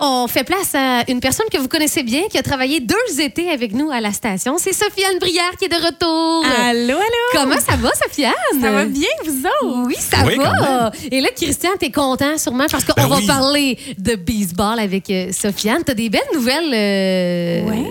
On fait place à une personne que vous connaissez bien, qui a travaillé deux étés avec nous à la station. C'est Sofiane Brière qui est de retour. Allô, allô? Comment ça va, Sofiane? Ça va bien, vous autres? Oui, ça Oui, quand va. Et là, Christian, t'es content sûrement parce qu'on Ben va oui. parler de baseball avec euh, Sofiane. T'as des belles nouvelles, euh, Ouais.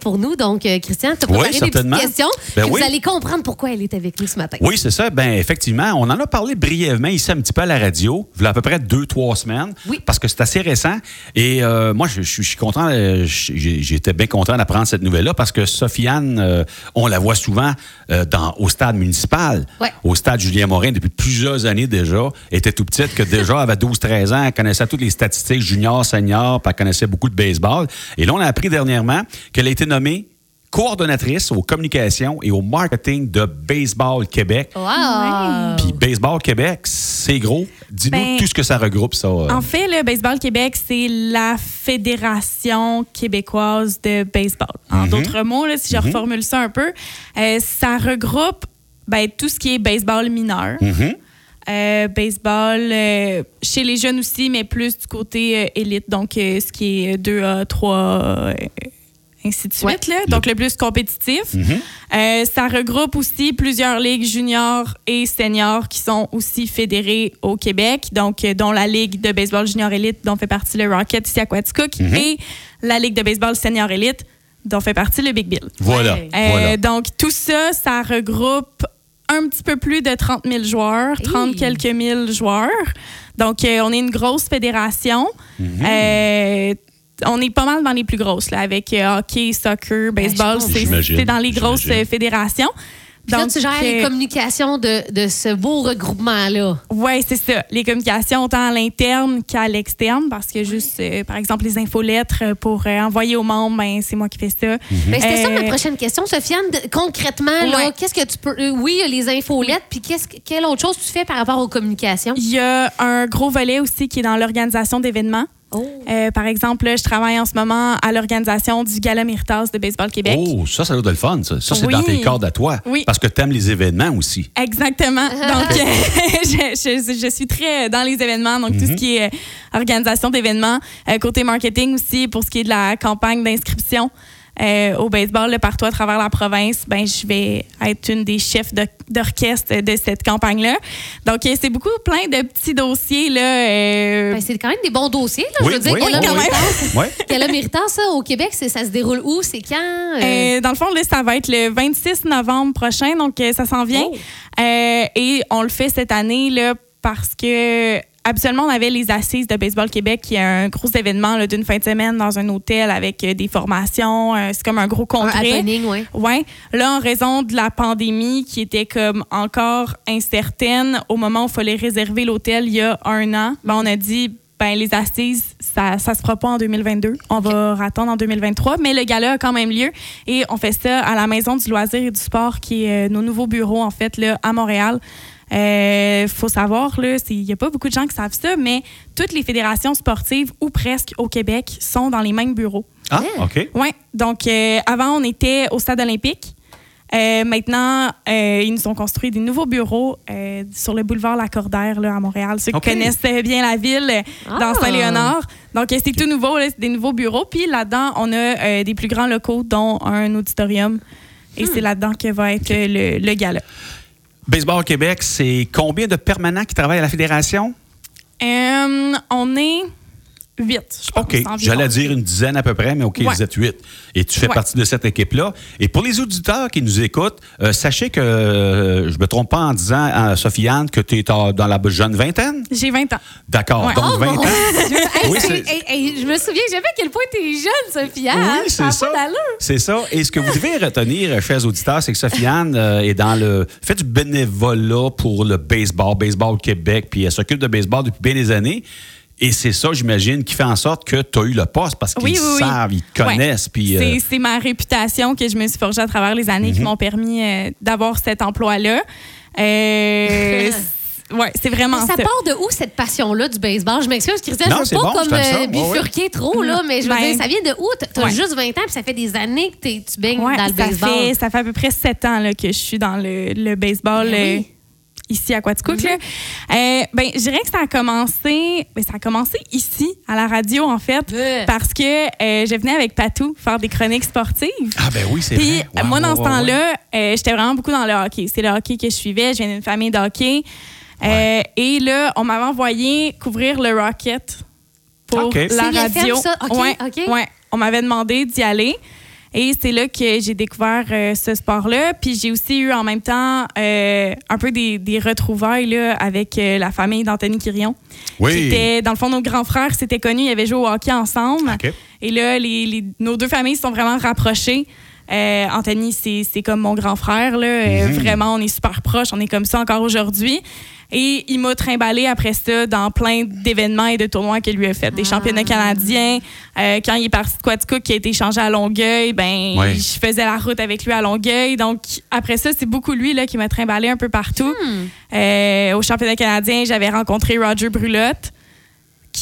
Pour nous. Donc, euh, Christian, t'as Oui, préparé des petites questions. Ben et oui. Vous allez comprendre pourquoi elle est avec nous ce matin. Oui, c'est ça. Ben effectivement, on en a parlé brièvement ici un petit peu à la radio, il y a à peu près deux, trois semaines, Oui. parce que c'est assez récent. Et euh, moi, je, je- je suis content, euh, j'étais bien content d'apprendre cette nouvelle-là, parce que Sofiane, euh, on la voit souvent euh, dans, au stade municipal, Ouais. au stade Julien Morin depuis plusieurs années déjà. Elle était tout petite, que déjà, elle avait 12-13 ans, elle connaissait toutes les statistiques juniors, seniors, puis elle connaissait beaucoup de baseball. Et là, on a appris dernièrement qu'elle a été nommée coordonnatrice aux communications et au marketing de Baseball Québec. Wow! Puis Baseball Québec, c'est gros. Dis-nous Ben, tout ce que ça regroupe, ça. euh. En fait, le Baseball Québec, c'est la Fédération québécoise de baseball. En Mhm. d'autres mots, là, si je reformule ça un peu, euh, ça regroupe ben, tout ce qui est baseball mineur. Mhm. Euh, baseball euh, chez les jeunes aussi, mais plus du côté euh, élite, donc euh, ce qui est 2A, 3 euh, ainsi de suite. Ouais. là. donc le plus compétitif. Mhm. Euh, ça regroupe aussi plusieurs ligues juniors et seniors qui sont aussi fédérées au Québec, donc euh, dont la Ligue de baseball junior élite dont fait partie le Rocket ici à Quaticook Mhm. et la Ligue de baseball senior élite dont fait partie le Big Bill. Voilà. Euh, voilà. Donc, tout ça, ça regroupe un petit peu plus de 30 000 joueurs, 30 Hey. quelques mille joueurs. Donc, euh, on est une grosse fédération. Mhm. Euh, on est pas mal dans les plus grosses, là, avec euh, hockey, soccer, baseball. je c'est dans les grosses euh, fédérations. Puis là, tu gères les euh, communications de, de ce beau regroupement-là. Ouais, c'est ça. Les communications, autant à l'interne qu'à l'externe, parce que juste, euh, par exemple, les infolettres pour euh, envoyer aux membres, ben, c'est moi qui fais ça. Ben, C'était ça ma prochaine question, Sofiane. De- concrètement, Ouais. qu'est-ce que tu peux. euh, oui, il y a les infolettes, puis qu'est-ce que- quelle autre chose tu fais par rapport aux communications? Il y a un gros volet aussi qui est dans l'organisation d'événements. Oh. Euh, par exemple, là, je travaille en ce moment à l'organisation du Gala Méritas de Baseball Québec. Oh, ça, ça doit être le fun, ça. Ça, c'est Oui. dans tes cordes à toi. Oui. Parce que tu aimes les événements aussi. Exactement. Donc, euh, je, je- je suis très dans les événements, donc tout ce qui est euh, organisation d'événements. Côté marketing aussi, pour ce qui est de la campagne d'inscription euh, au baseball là, partout à travers la province, ben, je vais être une des chefs d'orchestre de cette campagne-là. Donc, euh, c'est beaucoup plein de petits dossiers. Là, euh, Ben, c'est quand même des bons dossiers, là. Oui, je veux dire, oui, oui, ça, au Québec, ça se déroule où? C'est quand? Euh, Euh, dans le fond, là, ça va être le 26 novembre prochain, donc ça s'en vient. Oh. Euh, et on le fait cette année là, parce que habituellement, on avait les Assises de Baseball Québec, qui est un gros événement d'une fin de semaine dans un hôtel avec euh, des formations. euh, c'est comme un gros un congrès. happening, oui. Ouais. Là, en raison de la pandémie qui était comme encore incertaine, au moment où il fallait réserver l'hôtel il y a un an, ben, on a dit ben les assises, ça ça se fera pas en 2022. On va attendre en 2023, mais le gala a quand même lieu et on fait ça à la Maison du loisir et du sport qui est euh, nos nouveaux bureaux en fait là à Montréal. Euh, faut savoir il y a pas beaucoup de gens qui savent ça, mais toutes les fédérations sportives ou presque au Québec sont dans les mêmes bureaux. Ah, OK. Oui. Donc, euh, avant, on était au stade olympique. Euh, maintenant, euh, ils nous ont construit des nouveaux bureaux euh, sur le boulevard Lacordaire là, à Montréal. Ceux OK. qui connaissent bien la ville, euh, dans Ah. Saint-Léonard. Donc, c'est tout nouveau, c'est des nouveaux bureaux. Puis là-dedans, on a euh, des plus grands locaux, dont un auditorium. Et c'est là-dedans que va être le, le gala. Baseball Québec, c'est combien de permanents qui travaillent à la fédération? Euh, on est huit, je pense. OK. J'allais dire une dizaine à peu près, mais OK, Ouais. vous êtes huit. Et tu fais Ouais. partie de cette équipe-là. Et pour les auditeurs qui nous écoutent, euh, sachez que euh, je me trompe pas en disant à Sofiane que tu es dans la jeune vingtaine? J'ai 20 ans. D'accord. Ouais. Donc, Oh, 20 mon ans. Oui, hey, hey, je me souviens jamais à quel point t'es jeune, Sofiane. Oui, c'est ça. C'est ça. Et ce que vous devez retenir, euh, chers auditeurs, c'est que Sofiane euh, est dans le fait du bénévolat pour le baseball, Baseball Québec, puis elle s'occupe de baseball depuis bien des années. Et c'est ça, j'imagine, qui fait en sorte que tu as eu le poste parce qu'ils Oui, oui, oui. savent, ils te connaissent. Ouais. Puis, euh, C'est- C'est ma réputation que je me suis forgée à travers les années qui Mhm. m'ont permis euh, d'avoir cet emploi-là. Euh, ouais, c'est vraiment Mais ça ça. part de où cette passion-là du baseball? Je m'excuse, Christian, Non, je veux pas bon, comme euh, Ouais, bifurquer trop, là, mais je veux Ben, dire, ça vient de où? T'as- T'as ouais. juste 20 ans, puis ça fait des années que t'es- tu baignes Ouais, dans le ça, baseball. fait, ça fait à peu près sept ans là, que je suis dans le, le baseball Ben oui. Euh, ici à Quaticook. Euh, ben, je dirais que ça a commencé, ben, ça a commencé ici, à la radio, en fait, parce que euh, je venais avec Patou faire des chroniques sportives. Ah, ben oui, c'est Puis vrai. Ouais, moi, dans ce temps-là, euh, j'étais vraiment beaucoup dans le hockey. C'est le hockey que je suivais. Je viens d'une famille de hockey. Euh, et là, on m'avait envoyé couvrir le Rocket pour OK. la radio. ça? OK, ouais, OK. ouais. On m'avait demandé d'y aller. Et c'est là que j'ai découvert euh, ce sport-là. Puis j'ai aussi eu en même temps euh, un peu des, des retrouvailles là, avec euh, la famille d'Anthony Quirion. Oui. Était, dans le fond, nos grands frères s'étaient connus, ils avaient joué au hockey ensemble. OK. Et là, les, les- nos deux familles se sont vraiment rapprochées. Euh, Anthony, c'est comme mon grand frère. Là. Euh, Mhm. Vraiment, on est super proches. On est comme ça encore aujourd'hui. Et il m'a trimballé après ça dans plein d'événements et de tournois qu'il lui a fait. Des Ah. championnats canadiens. Euh, quand il est parti de Quaticook, qui a été échangé à Longueuil, ben, Ouais. je faisais la route avec lui à Longueuil. Donc, après ça, c'est beaucoup lui là, qui m'a trimballé un peu partout. Hmm. Euh, au championnat canadien, j'avais rencontré Roger Brulotte,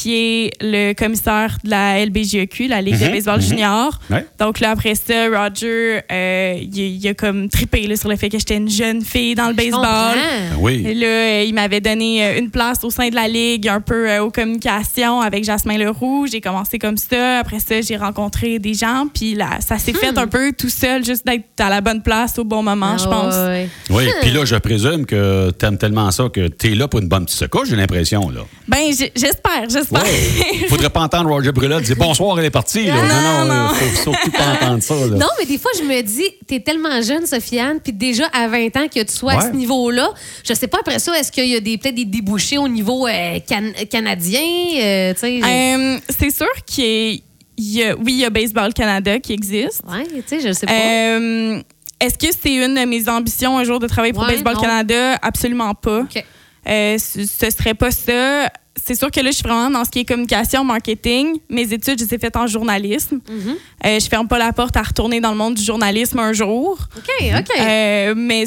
qui est le commissaire de la LBJEQ, la Ligue de Mhm, baseball mhm. junior. Ouais. Donc là, après ça, Roger, euh, il, il a comme trippé là, sur le fait que j'étais une jeune fille dans le Je baseball. comprends. Ben oui. Et là, euh, il m'avait donné euh, une place au sein de la Ligue, un peu euh, aux communications avec Jasmin Leroux. J'ai commencé comme ça. Après ça, j'ai rencontré des gens. Puis là, ça s'est fait un peu tout seul, juste d'être à la bonne place au bon moment, je Ah, pense. ouais, ouais. Oui, puis là, je présume que t'aimes tellement ça que t'es là pour une bonne petite secousse, j'ai l'impression, là. Ben, j'espère, j'espère. Ouais. Faudrait pas entendre Roger Brulotte dire bonsoir, elle est partie. Là. Non, Non, non, non. faut surtout pas entendre ça. Là. Non, mais des fois, je me dis, t'es tellement jeune, Sofiane, puis déjà à 20 ans que tu sois à ce niveau-là. Je sais pas après ça, est-ce qu'il y a des- peut-être des débouchés au niveau euh, can- canadien? euh, Euh, c'est sûr qu'il y a- il y a, oui, il y a Baseball Canada qui existe. ouais, tu sais, je sais pas. Euh, Est-ce que c'est une de mes ambitions un jour de travailler pour Ouais, Baseball non. Canada? Absolument pas. OK. Euh, ce, ce serait pas ça. C'est sûr que là, je suis vraiment dans ce qui est communication, marketing. Mes études, je les ai faites en journalisme. Mhm. Euh, je ferme pas la porte à retourner dans le monde du journalisme un jour. OK, OK. Euh, mais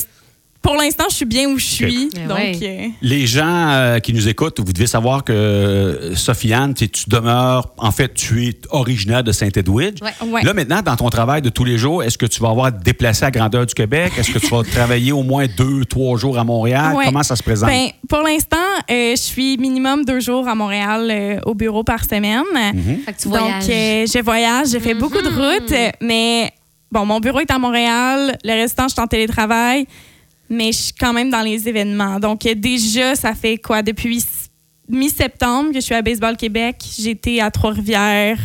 pour l'instant, je suis bien où je suis. Eh Donc, ouais. euh, Les gens euh, qui nous écoutent, vous devez savoir que euh, Sofiane, tu demeures, en fait, tu es originaire de Saint-Edwidge. Ouais. Ouais. Là, maintenant, dans ton travail de tous les jours, est-ce que tu vas avoir déplacer à grandeur du Québec? Est-ce que tu vas travailler au moins deux, trois jours à Montréal? Ouais. Comment ça se présente? Ben, pour l'instant, euh, je suis minimum deux jours à Montréal euh, au bureau par semaine. Mhm. Fait que tu Donc, euh, je voyage, j'ai fait beaucoup de routes, mais bon, mon bureau est à Montréal, le restant, je suis en télétravail, mais je suis quand même dans les événements. Donc, euh, déjà, ça fait quoi? Depuis mi-septembre que je suis à Baseball Québec, j'étais à Trois-Rivières,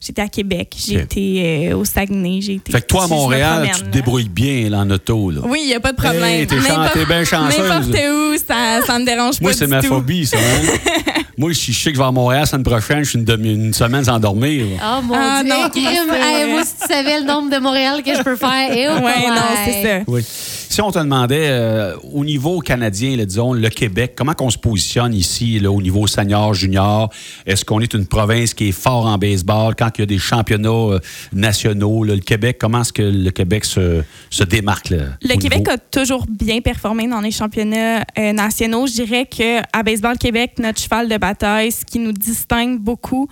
j'étais à Québec, j'ai Ok. été euh, au Saguenay, été. Fait que toi, à Montréal, tu te là. débrouilles bien là, en auto. Là. Oui, il n'y a pas de problème. Hey, t'es chan- N'importe- t'es bien chanceuse. N'importe où, ça, ça me dérange Moi, pas c'est du ma tout. phobie, ça. hein? Moi, si je sais que je vais à Montréal la semaine prochaine, je suis une, demi- une semaine sans dormir. Oh mon Ah, Dieu, non, c'est. Hey, moi, si tu savais le nombre de Montréal que je peux faire. Eh, oh, Ouais, non, c'est ça. Oui. Si on te demandait, euh, au niveau canadien, là, disons, le Québec, comment qu'on se positionne ici, là, au niveau senior, junior? Est-ce qu'on est une province qui est fort en baseball? Quand il y a des championnats euh, nationaux, là, le Québec, comment est-ce que le Québec se, se démarque? Là, Le Québec niveau? a toujours bien performé dans les championnats euh, nationaux. Je dirais que à Baseball Québec, notre cheval de bataille, ce qui nous distingue beaucoup,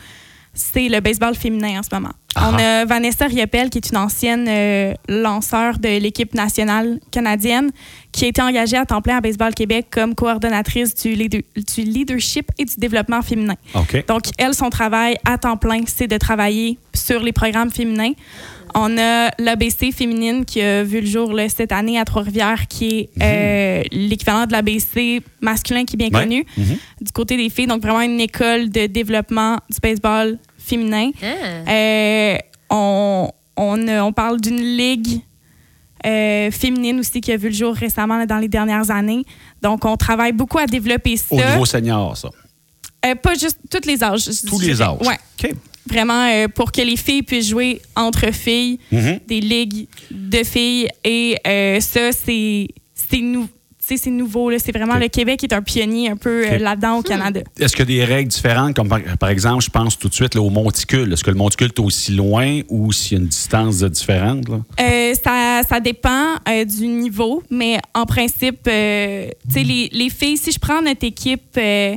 c'est le baseball féminin en ce moment. Ah. On a Vanessa Riopel, qui est une ancienne euh, lanceur de l'équipe nationale canadienne, qui a été engagée à temps plein à Baseball Québec comme coordonnatrice du, leader- du leadership et du développement féminin. Donc, elle, son travail à temps plein, c'est de travailler sur les programmes féminins. On a l'ABC féminine qui a vu le jour là, cette année à Trois-Rivières, qui est euh, l'équivalent de l'ABC masculin qui est bien Ouais. connu, Mhm. du côté des filles. Donc, vraiment une école de développement du baseball féminin. Ah. Euh, on, on, parle d'une ligue euh, féminine aussi qui a vu le jour récemment là, dans les dernières années. Donc, on travaille beaucoup à développer ça. Au niveau senior, ça. Euh, pas juste tous les âges. Tous les âges. Ouais. OK. Vraiment euh, pour que les filles puissent jouer entre filles, Mhm. des ligues de filles. Et euh, ça, c'est c'est nou- tu sais, c'est nouveau. là. C'est vraiment le Québec qui est un pionnier un peu euh, là-dedans au Canada. Est-ce qu'il y a des règles différentes, comme par, par exemple, je pense tout de suite là, au monticule. Est-ce que le monticule est aussi loin ou s'il y a une distance différente? Là? Euh, ça, ça dépend euh, du niveau, mais en principe, euh, tu sais, les, les filles, si je prends notre équipe euh,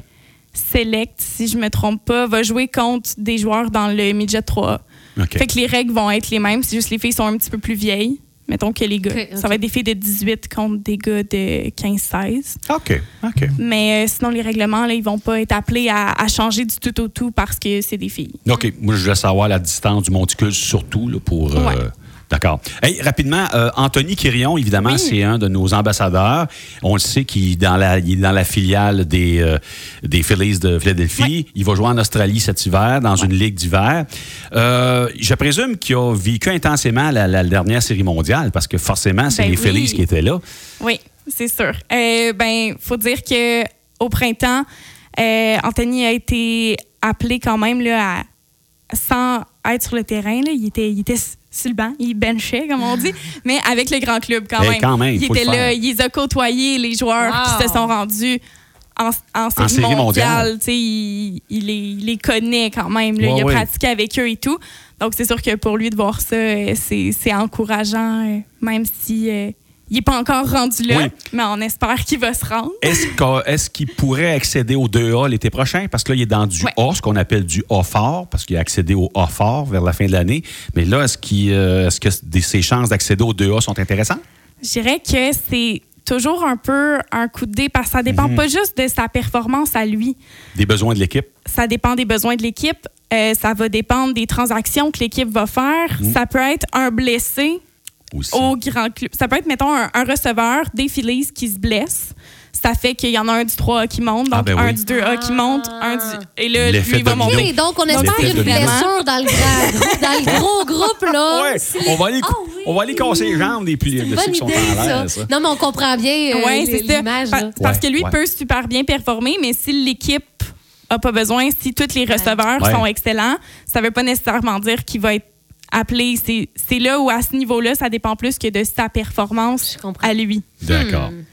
Select, si je me trompe pas, va jouer contre des joueurs dans le midget 3. OK. Fait que les règles vont être les mêmes, c'est juste les filles sont un petit peu plus vieilles. Mettons que les gars. Ça va être des filles de 18 contre des gars de 15-16. OK, OK. Mais euh, sinon, les règlements, là, ils vont pas être appelés à, à changer du tout au tout parce que c'est des filles. OK. Moi, je voulais savoir la distance du monticule, surtout, là, pour. euh. D'accord. Hey, rapidement, euh, Anthony Quirion, évidemment, Oui. c'est un de nos ambassadeurs. On le sait qu'il est dans la, il est dans la filiale des, euh, des Phillies de Philadelphie. Il va jouer en Australie cet hiver, dans une ligue d'hiver. Euh, je présume qu'il a vécu intensément la, la dernière série mondiale, parce que forcément, c'est Ben les. Phillies qui étaient là. Oui, c'est sûr. Ben, faut dire que au printemps, Anthony a été appelé quand même là, à, sans être sur le terrain. Là. Il, était, il était sur le banc, il benchait, comme on dit, mais avec le grand club quand même. quand même, il faut le était là, il les a côtoyés, les joueurs Wow. qui se sont rendus en, en série, série mondiale. mondiale. Tu sais, Il, il les, il les connaît quand même. là. Ouais, il a ouais. pratiqué avec eux et tout. Donc, c'est sûr que pour lui de voir ça, euh, c'est c'est encourageant, euh, même si euh, il n'est pas encore rendu là. Oui. Mais on espère qu'il va se rendre. Est-ce qu'il pourrait accéder au 2A l'été prochain? Parce que là, il est dans du Ouais. A, ce qu'on appelle du A fort, parce qu'il a accédé au A fort vers la fin de l'année. Mais là, est-ce, qu'il, euh, est-ce que des- ses chances d'accéder au 2A sont intéressantes? Je dirais que c'est toujours un peu un coup de dé parce que ça dépend Mhm. pas juste de sa performance à lui. Des besoins de l'équipe? Ça dépend des besoins de l'équipe. Euh, ça va dépendre des transactions que l'équipe va faire. Mhm. Ça peut être un blessé Aussi. au grand club. Ça peut être, mettons, un, un receveur des Phillies qui se blesse. Ça fait qu'il y en a un du 3A qui monte, donc Ah, ben un du 2A qui monte, un du... Et là, lui va domino. monter. OK, donc on Donc, espère une blessure dans le, grand, dans le gros groupe, là. Ouais, on va aller, Ah oui. on va aller casser les jambes des plus de ceux qui sont idée, en ça. l'air. ça. Non, mais on comprend bien euh, c'est l'image. Pa- là. Parce Ouais, que lui ouais. peut super bien performer, mais si l'équipe a pas besoin, si tous les receveurs Ouais. sont excellents, ça veut pas nécessairement dire qu'il va être appelé. C'est c'est là où, à ce niveau-là, ça dépend plus que de sa performance Je comprends. à lui. D'accord. Hmm.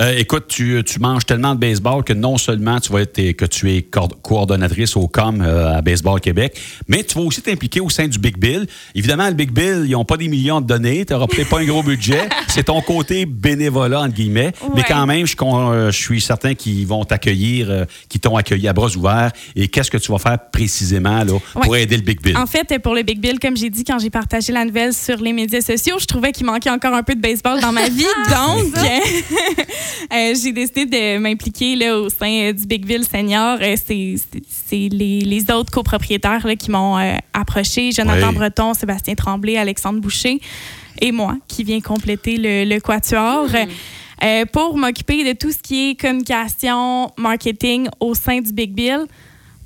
Euh, écoute, tu, tu manges tellement de baseball que non seulement tu vas être que tu es coordonnatrice au COM euh, à Baseball Québec, mais tu vas aussi t'impliquer au sein du Big Bill. Évidemment, le Big Bill, ils n'ont pas des millions de données, tu n'auras peut-être pas un gros budget. C'est ton côté bénévolat, entre guillemets. Mais quand même, je, euh, je suis certain qu'ils vont t'accueillir, euh, qu'ils t'ont accueilli à bras ouverts. Et qu'est-ce que tu vas faire précisément là, pour Ouais. aider le Big Bill? En fait, pour le Big Bill, comme j'ai dit quand j'ai partagé la nouvelle sur les médias sociaux, je trouvais qu'il manquait encore un peu de baseball dans ma vie. Donc, euh, j'ai décidé de m'impliquer là, au sein euh, du Big Bill Senior. Euh, c'est les, les autres copropriétaires là, qui m'ont euh, approché. Jonathan Oui. Breton, Sébastien Tremblay, Alexandre Boucher et moi qui viens compléter le, le quatuor. euh, pour m'occuper de tout ce qui est communication, marketing au sein du Big Bill.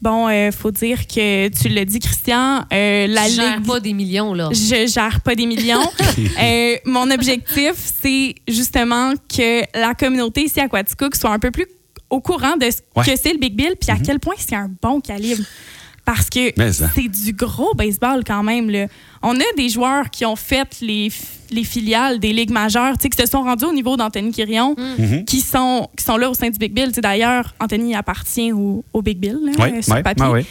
Bon, il faut dire que tu l'as dit, Christian, euh, la gères Ligue pas des millions, là. je gère pas des millions. Euh, mon objectif, c'est justement que la communauté ici à Quaticook soit un peu plus au courant de ce Ouais. que c'est le Big Bill, puis à quel point c'est un bon calibre. Parce que c'est du gros baseball quand même. Là. On a des joueurs qui ont fait les, les filiales des ligues majeures, tu sais, qui se sont rendus au niveau d'Anthony Quirion, Mhm. qui, sont, qui sont là au sein du Big Bill. Tu sais, D'ailleurs, Anthony appartient au, au Big Bill, là, Oui, euh, sur oui, papier. oui.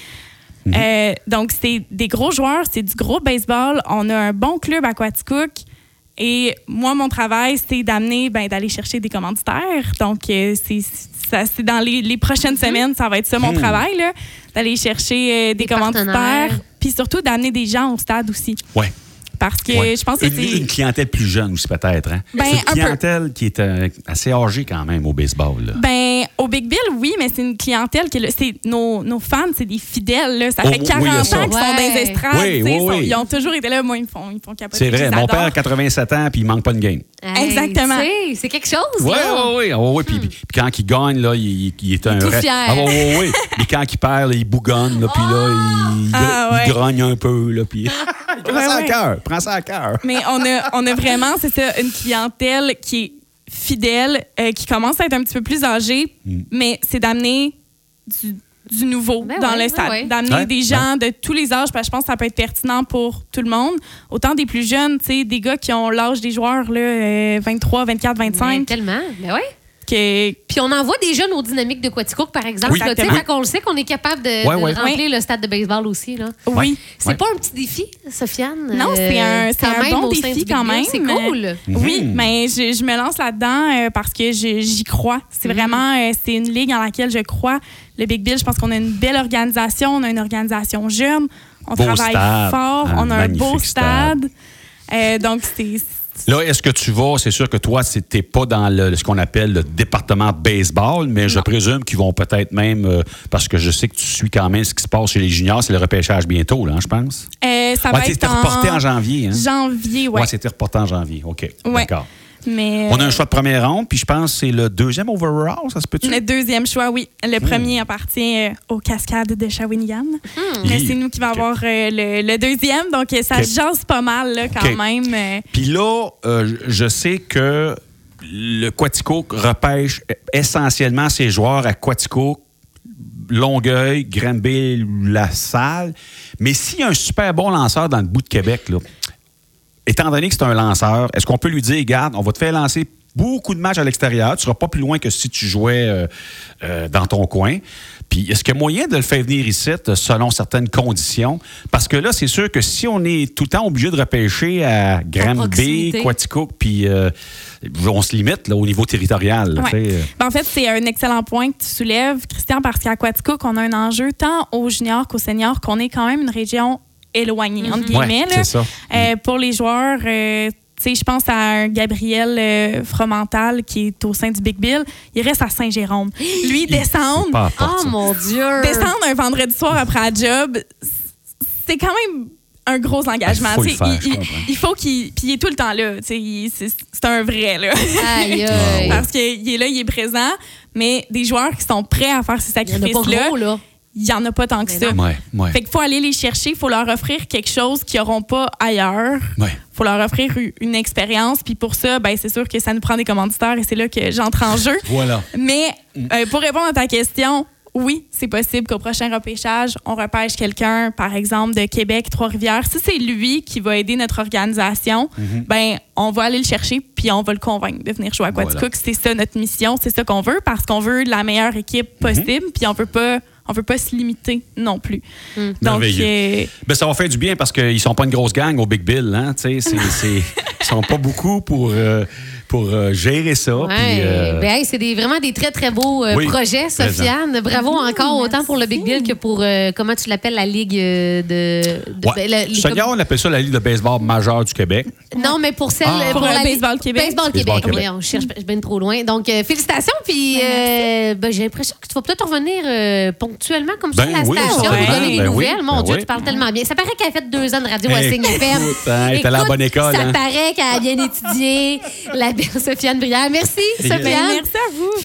Euh, donc, c'est des gros joueurs, c'est du gros baseball. On a un bon club à Quaticook. Et moi, mon travail, c'est d'amener, ben, d'aller chercher des commanditaires. Donc, euh, c'est ça, c'est dans les, les prochaines semaines, ça va être ça mon Hmm. travail, là, d'aller chercher euh, des, Des commanditaires. Puis surtout, d'amener des gens au stade aussi. Ouais. Parce que Ouais. je pense que une, c'est. une clientèle plus jeune aussi, peut-être. Hein? Ben, C'est une un peu. clientèle qui est euh, assez âgée quand même au baseball. là. Ben, au Big Bill, oui, mais c'est une clientèle c'est nos, nos fans, c'est des fidèles. Là. Ça Oh, fait oui, 40 il y a ça. ans qu'ils sont dans les Ouais. estrades. Oui, oui, ils sont- oui. Ils ont toujours été là. Moi, ils me font, ils me font capoter. C'est vrai. Mon père a 87 ans puis il manque pas une game. Hey, Exactement. C'est quelque chose, Oui, oui, oui. oui. Puis, quand il gagne, là, il, il- il est un tout vrai- fier. Ah, oui, oui, oui. Puis quand il perd, là, il bougonne, là, puis là, il, Ah, il ouais. grogne un peu. Là, puis... il prend Ouais, ça à cœur. Prends ça à cœur. Mais on a, on a vraiment, c'est ça, une clientèle qui est fidèle, euh, qui commence à être un petit peu plus âgée, Mm. mais c'est d'amener du, du nouveau Ben dans ouais, le ben stade. ouais. D'amener Ouais, des gens de tous les âges, parce que je pense que ça peut être pertinent pour tout le monde. Autant des plus jeunes, tu sais, des gars qui ont l'âge des joueurs, là, euh, 23, 24, Mais 25, tellement. Ben ouais. Que, Puis on envoie des jeunes aux dynamiques de Quaticook, par exemple. Oui. là, fait qu'on le sait qu'on est capable de, Ouais, de ouais. remplir le stade de baseball aussi. Là. oui. C'est Ouais. pas un petit défi, Sofiane? Non, c'est un- c'est un bon défi quand même, C'est cool. Oui, Mhm. mais je, je me lance là-dedans euh, parce que j'y crois. C'est Mhm. vraiment euh, c'est une ligue dans laquelle je crois. Le Big Bill, je pense qu'on a une belle organisation, on a une organisation jeune, on Beau travaille stade, fort, un on a un beau stade. stade. Euh, donc, c'est Là, est-ce que tu vas, c'est sûr que toi, tu n'es pas dans le, ce qu'on appelle le département baseball, mais je présume qu'ils vont peut-être même, euh, parce que je sais que tu suis quand même ce qui se passe chez les juniors, c'est le repêchage bientôt, là, hein, je pense. Euh, ça Ouais, va c'était être reporté en janvier. Hein? janvier, ouais. Ouais, c'était reporté en janvier. OK. Ouais. D'accord. Mais, On a un euh, choix de première ronde, puis je pense que c'est le deuxième overall, ça se peut-tu? Le deuxième choix, oui. Le Hmm. premier appartient euh, aux cascades de Shawinigan. Mais Hi. c'est nous qui va OK. avoir euh, le, le deuxième. Donc, ça OK. jase pas mal là, quand même. euh. Puis là, euh, je sais que le Quatico repêche essentiellement ses joueurs à Quatico, Longueuil, Granby, La Salle. Mais s'il y a un super bon lanceur dans le bout de Québec, là, étant donné que c'est un lanceur, est-ce qu'on peut lui dire, garde, on va te faire lancer beaucoup de matchs à l'extérieur, tu seras pas plus loin que si tu jouais euh, euh, dans ton coin. Puis est-ce qu'il y a moyen de le faire venir ici euh, selon certaines conditions? Parce que là, c'est sûr que si on est tout le temps obligé de repêcher à Granby, proximité. Quatico, puis euh, on se limite là, au niveau territorial. là, Ouais. Ben, en fait, c'est un excellent point que tu soulèves, Christian, parce qu'à Quaticook, on a un enjeu tant aux juniors qu'aux seniors qu'on est quand même une région éloignée, entre guillemets. Ouais, là. ça. Euh, pour les joueurs, euh, tu sais, je pense à un Gabriel euh, Fromental qui est au sein du Big Bill. Il reste à Saint-Jérôme. Lui, descendre, Oh ça. mon Dieu! descendre un vendredi soir après la job, c'est quand même un gros engagement. Il faut le Tu sais, faire, il, je il- comprends. il faut qu'il. Puis il est tout le temps là. C'est un vrai, là. Aïe, Ah, aïe. Parce qu'il est là, il est présent. Mais des joueurs qui sont prêts à faire ces sacrifices-là, gros, là. Il n'y en a pas tant que ça. non. Ouais, ouais. Fait qu'il faut aller les chercher, il faut leur offrir quelque chose qu'ils n'auront pas ailleurs. Ouais. Il faut leur offrir une expérience. Puis pour ça, ben, c'est sûr que ça nous prend des commanditaires et c'est là que j'entre en jeu. Voilà. Mais euh, pour répondre à ta question, oui, c'est possible qu'au prochain repêchage, on repêche quelqu'un, par exemple, de Québec, Trois-Rivières. Si c'est lui qui va aider notre organisation, Mhm. ben, on va aller le chercher puis on va le convaincre de venir jouer à Voilà. Quaticook. C'est ça notre mission, c'est ça qu'on veut parce qu'on veut la meilleure équipe Mhm. possible puis on veut pas on veut pas se limiter non plus. Donc Merveilleux. euh, Ben, ça va faire du bien parce qu'ils sont pas une grosse gang au Big Bill. Hein, tu sais, c'est- c'est- ils sont pas beaucoup pour, euh, pour euh, gérer ça. Ouais. puis, euh, Ben, hey, c'est des, vraiment des très, très beaux euh, Oui, projets, Sofiane. Bravo encore, autant pour le Big Bill que pour, euh, comment tu l'appelles, la Ligue de... de- ouais. ben, la- les- on appelle ça la Ligue de baseball majeure du Québec. Non, mais pour celle... Ah. Pour, euh, Baseball Québec. Baseball Baseball Québec. Québec. Oui, on cherche bien trop loin. Donc, euh, félicitations. Puis, euh, ben, j'ai l'impression que tu vas peut-être revenir euh, ponctuellement comme ça Ben à la oui, station, nous donner des Ben nouvelles. Mon ben Dieu, tu parles tellement bien. Ça paraît qu'elle a fait deux ans de radio à Signe FM. hein, elle est allée à la bonne école, Ça hein. paraît qu'elle a bien étudié. La Sofiane Brière. Merci, Sofiane. merci à vous.